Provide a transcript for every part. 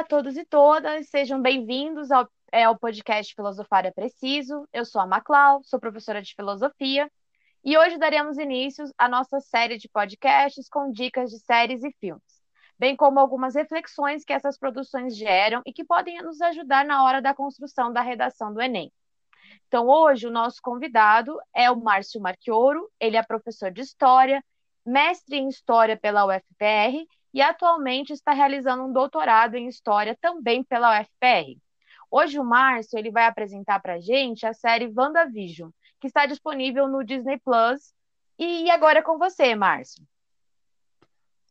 Olá a todos e todas, sejam bem-vindos ao, é, ao podcast Filosofar é Preciso. Eu sou a Maclau, sou professora de filosofia e hoje daremos início à nossa série de podcasts com dicas de séries e filmes, bem como algumas reflexões que essas produções geram e que podem nos ajudar na hora da construção da redação do Enem. Então, hoje, o nosso convidado é o Márcio Marchioro, ele é professor de História, mestre em História pela UFPR e atualmente está realizando um doutorado em História também pela UFPR. Hoje o Márcio ele vai apresentar para a gente a série WandaVision, que está disponível no Disney Plus. E agora é com você, Márcio.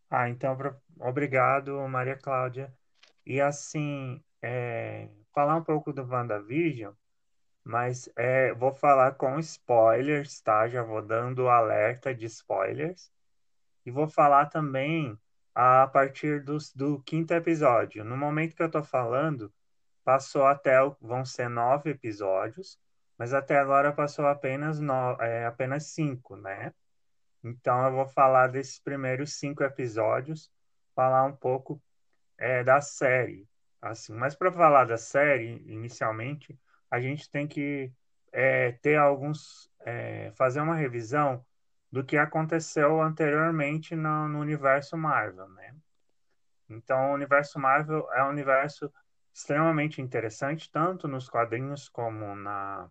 Ah, então, obrigado, Maria Cláudia. E assim, é, falar um pouco do WandaVision, mas é, vou falar com spoilers, tá? Já vou dando alerta de spoilers. E vou falar também a partir do, do quinto episódio. No momento que eu estou falando, passou até vão ser nove episódios, mas até agora passou apenas no, é, apenas cinco, né? Então eu vou falar desses primeiros cinco episódios, falar um pouco é, da série, assim. Mas para falar da série, inicialmente, a gente tem que é, ter alguns, é, fazer uma revisão do que aconteceu anteriormente no, no, universo Marvel, né? Então, o universo Marvel é um universo extremamente interessante, tanto nos quadrinhos como na,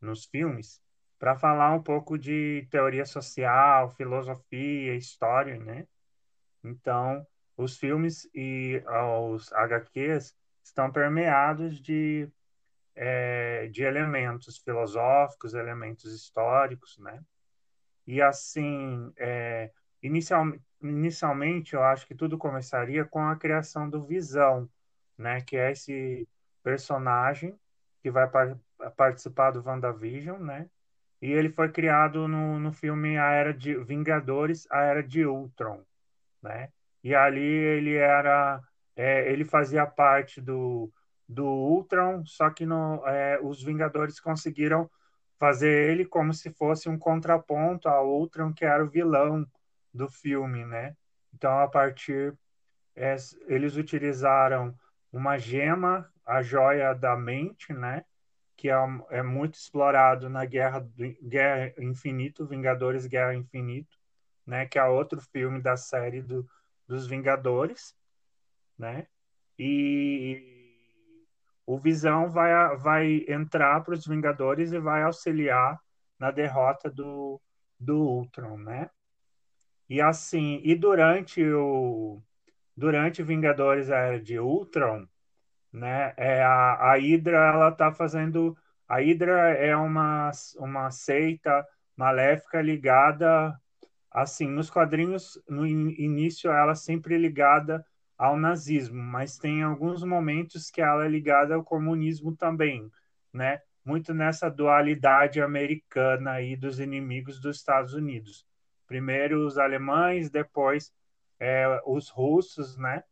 nos filmes, para falar um pouco de teoria social, filosofia, história, né? Então, os filmes e os HQs estão permeados de, é, de elementos filosóficos, elementos históricos, né? E assim, é, inicial, inicialmente eu acho que tudo começaria com a criação do Visão, né? Que é esse personagem que vai par participar do WandaVision, né? E ele foi criado no, no filme A Era de Vingadores, A Era de Ultron, né? E ali ele era, é, ele fazia parte do, do Ultron, só que no, é, os Vingadores conseguiram fazer ele como se fosse um contraponto a Ultron, que era o vilão do filme, né? Então, a partir é, eles utilizaram uma gema, a joia da mente, né? Que é, é muito explorado na Guerra, Guerra Infinito, Vingadores Guerra Infinito, né? Que é outro filme da série do, dos Vingadores, né? E o Visão vai, vai entrar para os Vingadores e vai auxiliar na derrota do, do Ultron, né? E assim, e durante o durante Vingadores a Era de Ultron, né? É a, a Hydra ela tá fazendo a Hydra é uma uma seita maléfica ligada assim, nos quadrinhos no início ela sempre ligada ao nazismo, mas tem alguns momentos que ela é ligada ao comunismo também, né? Muito nessa dualidade americana aí dos inimigos dos Estados Unidos. Primeiro os alemães, depois é, os russos, né?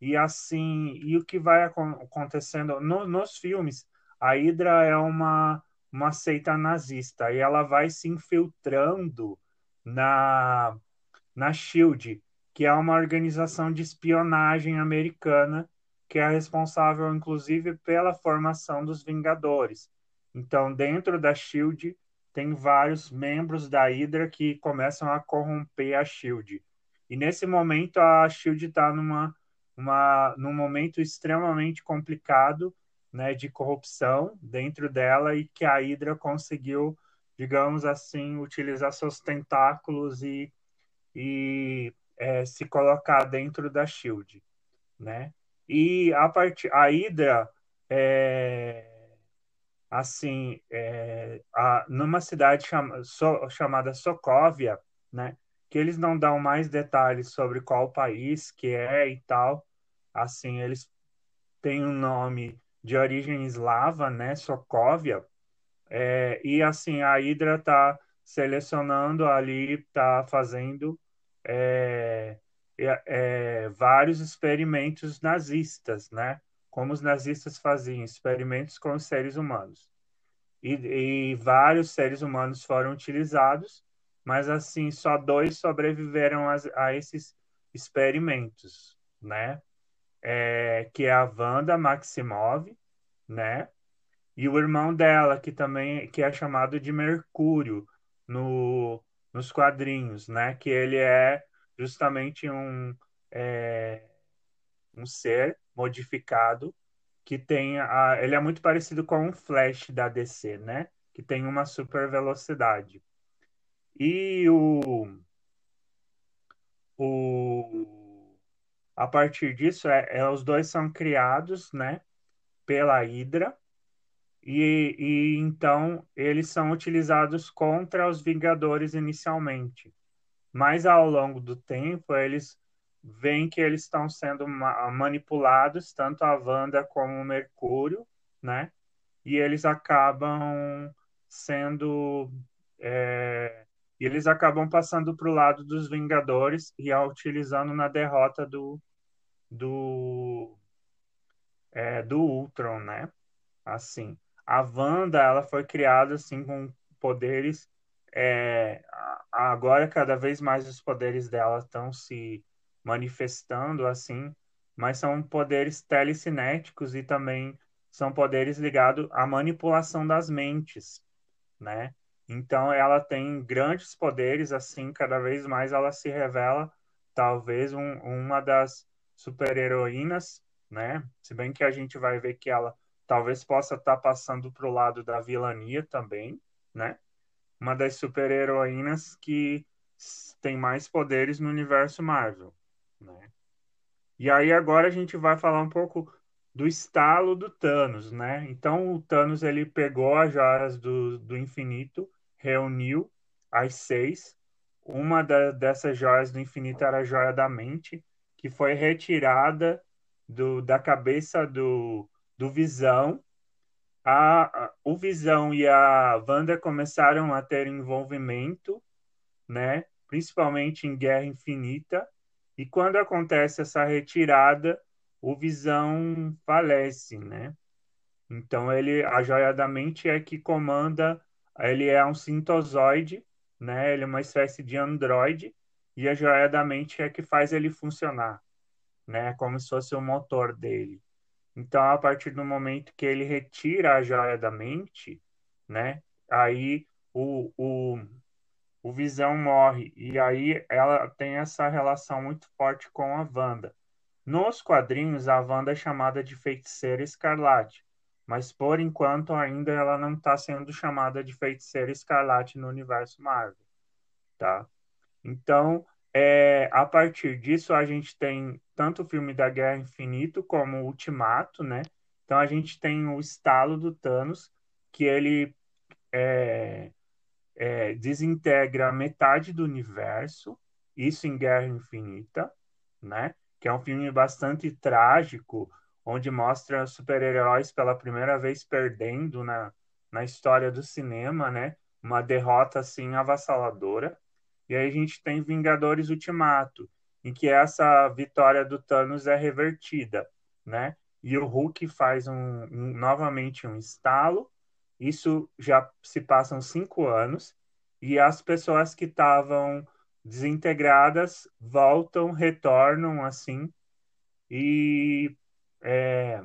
E assim, e o que vai acontecendo no, nos filmes, a Hydra é uma uma seita nazista e ela vai se infiltrando na na Shield, que é uma organização de espionagem americana que é responsável, inclusive, pela formação dos Vingadores. Então, dentro da Shield tem vários membros da Hydra que começam a corromper a Shield. E nesse momento a Shield está numa uma, num momento extremamente complicado, né, de corrupção dentro dela e que a Hydra conseguiu, digamos assim, utilizar seus tentáculos e, e é, se colocar dentro da Shield, né? E a parte a Hydra é, assim é, a, numa cidade so, chamada Sokovia, né? Que eles não dão mais detalhes sobre qual país que é e tal. Assim, eles têm um nome de origem eslava, né? Sokovia. É, e assim a Hydra está selecionando ali, está fazendo é, é, é, vários experimentos nazistas, né? Como os nazistas faziam experimentos com os seres humanos. E, e vários seres humanos foram utilizados, mas assim só dois sobreviveram a, a esses experimentos, né? é, que é a Wanda Maximov, né? E o irmão dela, que também que é chamado de Mercúrio no, nos quadrinhos, né? Que ele é justamente um, é, um ser modificado que tem a, ele é muito parecido com um Flash da DC, né? Que tem uma super velocidade. E o, o a partir disso é, é os dois são criados, né? Pela Hydra e, e então eles são utilizados contra os Vingadores inicialmente. Mas ao longo do tempo, eles veem que eles estão sendo ma manipulados, tanto a Wanda como o Mercúrio, né? E eles acabam sendo. É, eles acabam passando para o lado dos Vingadores e a utilizando na derrota do, do, é, do Ultron, né? Assim a Wanda ela foi criada assim com poderes é, agora cada vez mais os poderes dela estão se manifestando assim mas são poderes telecinéticos e também são poderes ligados à manipulação das mentes né? Então ela tem grandes poderes assim cada vez mais ela se revela talvez um, uma das super heroínas né? Se bem que a gente vai ver que ela talvez possa estar tá passando para o lado da vilania também, né? Uma das super-heroínas que tem mais poderes no universo Marvel, né? E aí agora a gente vai falar um pouco do estalo do Thanos, né? Então o Thanos ele pegou as joias do, do infinito, reuniu as seis. Uma da, dessas joias do infinito era a joia da mente, que foi retirada do, da cabeça do, do Visão, a, a, o Visão e a Wanda começaram a ter envolvimento, né? principalmente em Guerra Infinita, e quando acontece essa retirada, o Visão falece, né? Então ele, a joia da mente é que comanda, ele é um sintozoide, né? Ele é uma espécie de androide e a joia da mente é que faz ele funcionar, né? Como se fosse o motor dele. Então, a partir do momento que ele retira a joia da mente, né? Aí o, o, o Visão morre. E aí ela tem essa relação muito forte com a Wanda. Nos quadrinhos, a Wanda é chamada de Feiticeira Escarlate. Mas, por enquanto, ainda ela não está sendo chamada de Feiticeira Escarlate no universo Marvel. Tá? Então, é, a partir disso, a gente tem tanto o filme da Guerra Infinito como o Ultimato, né? Então a gente tem o estalo do Thanos, que ele é, é, desintegra metade do universo, isso em Guerra Infinita, né? Que é um filme bastante trágico, onde mostra super-heróis pela primeira vez perdendo na, na história do cinema, né? Uma derrota assim avassaladora. E aí a gente tem Vingadores Ultimato, em que essa vitória do Thanos é revertida, né? E o Hulk faz um, um, novamente um estalo. Isso já se passam cinco anos e as pessoas que estavam desintegradas voltam, retornam assim e é,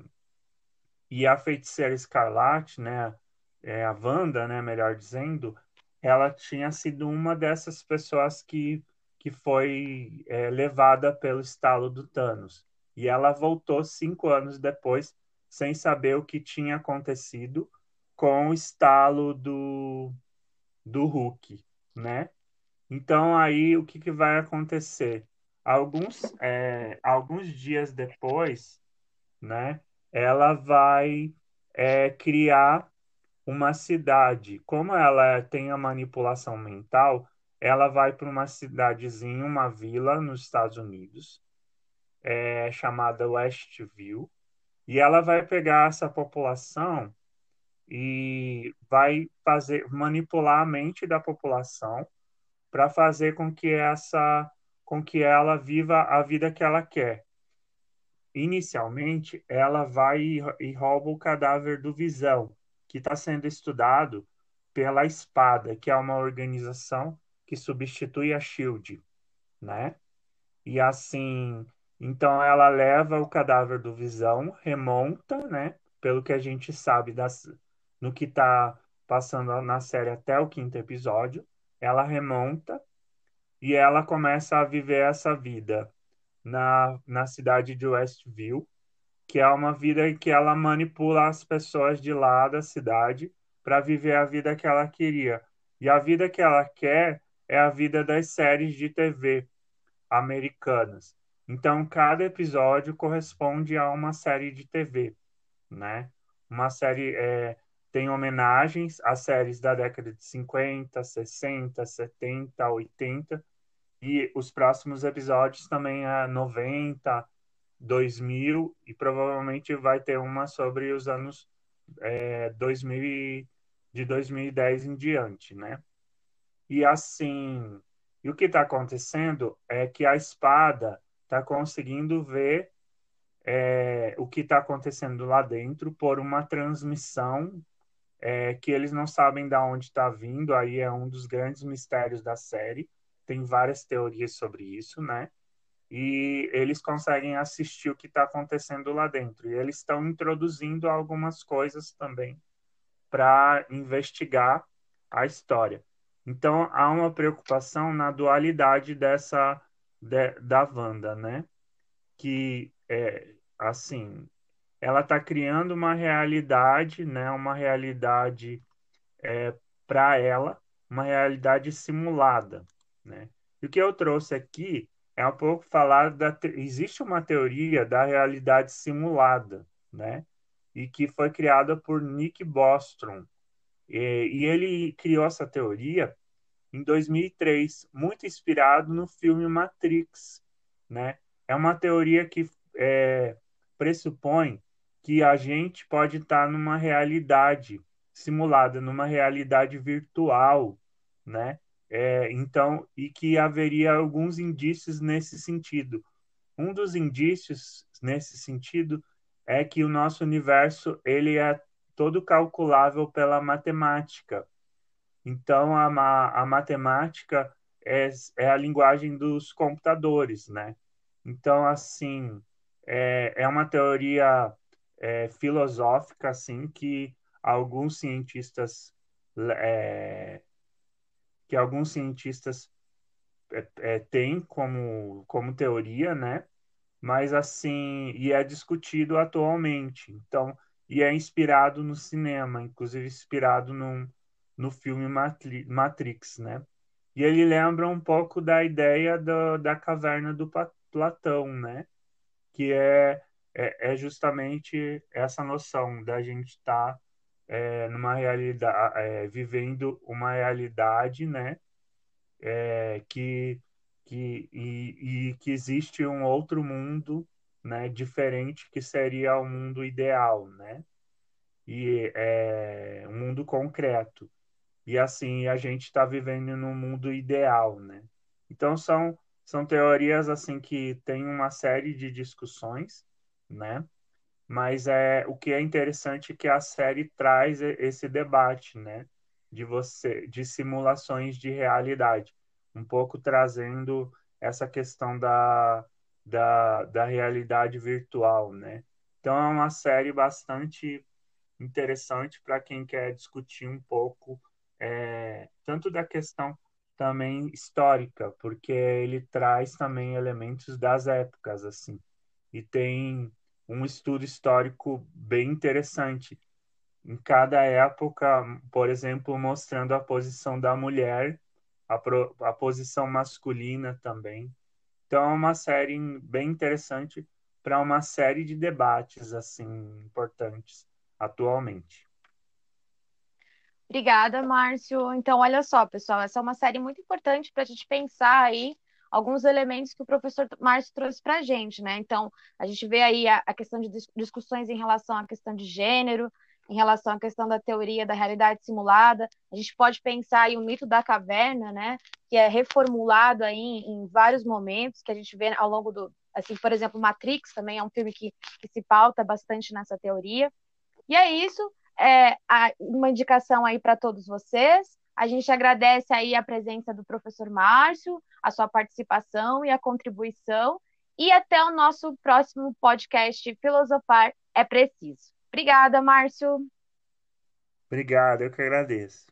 e a feiticeira Escarlate, né? É, a Wanda, né? Melhor dizendo, ela tinha sido uma dessas pessoas que, que foi é, levada pelo estalo do Thanos. E ela voltou cinco anos depois, sem saber o que tinha acontecido com o estalo do, do Hulk, né? Então aí o que, que vai acontecer? Alguns, é, alguns dias depois, né? Ela vai é, criar uma cidade, como ela tem a manipulação mental, ela vai para uma cidadezinha, uma vila nos Estados Unidos, é, chamada Westview, e ela vai pegar essa população e vai fazer manipular a mente da população para fazer com que essa com que ela viva a vida que ela quer. Inicialmente, ela vai e rouba o cadáver do Visão, que está sendo estudado pela Espada, que é uma organização que substitui a Shield, né? E assim, Então ela leva o cadáver do Visão, remonta, né? Pelo que a gente sabe das, no que está passando na série até o quinto episódio, ela remonta e ela começa a viver essa vida na, na cidade de Westview, que é uma vida que ela manipula as pessoas de lá da cidade para viver a vida que ela queria. E a vida que ela quer é a vida das séries de TV americanas. Então, cada episódio corresponde a uma série de TV, né? Uma série é, tem homenagens às séries da década de 50, 60, 70, 80 e os próximos episódios também é 90, 2000 e provavelmente vai ter uma sobre os anos é, 2000 de 2010 em diante, né? E assim, e o que está acontecendo é que a espada está conseguindo ver é, o que está acontecendo lá dentro por uma transmissão é, que eles não sabem de onde está vindo. Aí é um dos grandes mistérios da série. Tem várias teorias sobre isso, né? E eles conseguem assistir o que está acontecendo lá dentro. E eles estão introduzindo algumas coisas também para investigar a história. Então há uma preocupação na dualidade dessa de, da Wanda, né? Que é assim, ela está criando uma realidade, né? Uma realidade é, para ela, uma realidade simulada, né? E o que eu trouxe aqui é um pouco falar da existe uma teoria da realidade simulada, né? E que foi criada por Nick Bostrom. E, e ele criou essa teoria em 2003, muito inspirado no filme Matrix, né? É uma teoria que é, pressupõe que a gente pode estar numa realidade simulada, numa realidade virtual, né? É, então, e que haveria alguns indícios nesse sentido. Um dos indícios nesse sentido é que o nosso universo ele é todo calculável pela matemática. Então, a, a matemática é, é a linguagem dos computadores, né? Então, assim, é, é uma teoria é, filosófica, assim, que alguns cientistas é, que alguns cientistas é, é, têm como, como teoria, né? Mas assim, e é discutido atualmente. Então, e é inspirado no cinema, inclusive inspirado num, no filme Matrix, né? E ele lembra um pouco da ideia do, da caverna do Platão, né? Que é, é, é justamente essa noção da gente estar tá, é, numa realidade, é, vivendo uma realidade, né? É, que, que, e, e que existe um outro mundo, né? Diferente que seria o mundo ideal, né? E é um mundo concreto e assim a gente está vivendo num mundo ideal, né? Então são são teorias assim que tem uma série de discussões, né? Mas é o que é interessante é que a série traz esse debate, né? De você de simulações de realidade, um pouco trazendo essa questão da, da, da realidade virtual, né? Então é uma série bastante interessante para quem quer discutir um pouco é, tanto da questão também histórica, porque ele traz também elementos das épocas, assim, e tem um estudo histórico bem interessante. Em cada época, por exemplo, mostrando a posição da mulher, a, pro, a posição masculina também. Então, é uma série bem interessante para uma série de debates assim importantes atualmente. Obrigada, Márcio. Então, olha só, pessoal, essa é uma série muito importante para a gente pensar aí alguns elementos que o professor Márcio trouxe para a gente, né? Então, a gente vê aí a, a questão de discussões em relação à questão de gênero, em relação à questão da teoria da realidade simulada. A gente pode pensar aí o mito da caverna, né? Que é reformulado aí em, vários momentos, que a gente vê ao longo do. Assim, por exemplo, Matrix também é um filme que, que se pauta bastante nessa teoria. E é isso é, uma indicação aí para todos vocês. A gente agradece aí a presença do professor Márcio, a sua participação e a contribuição. e até o nosso próximo podcast Filosofar é Preciso. Obrigada, Márcio. Obrigado, eu que agradeço.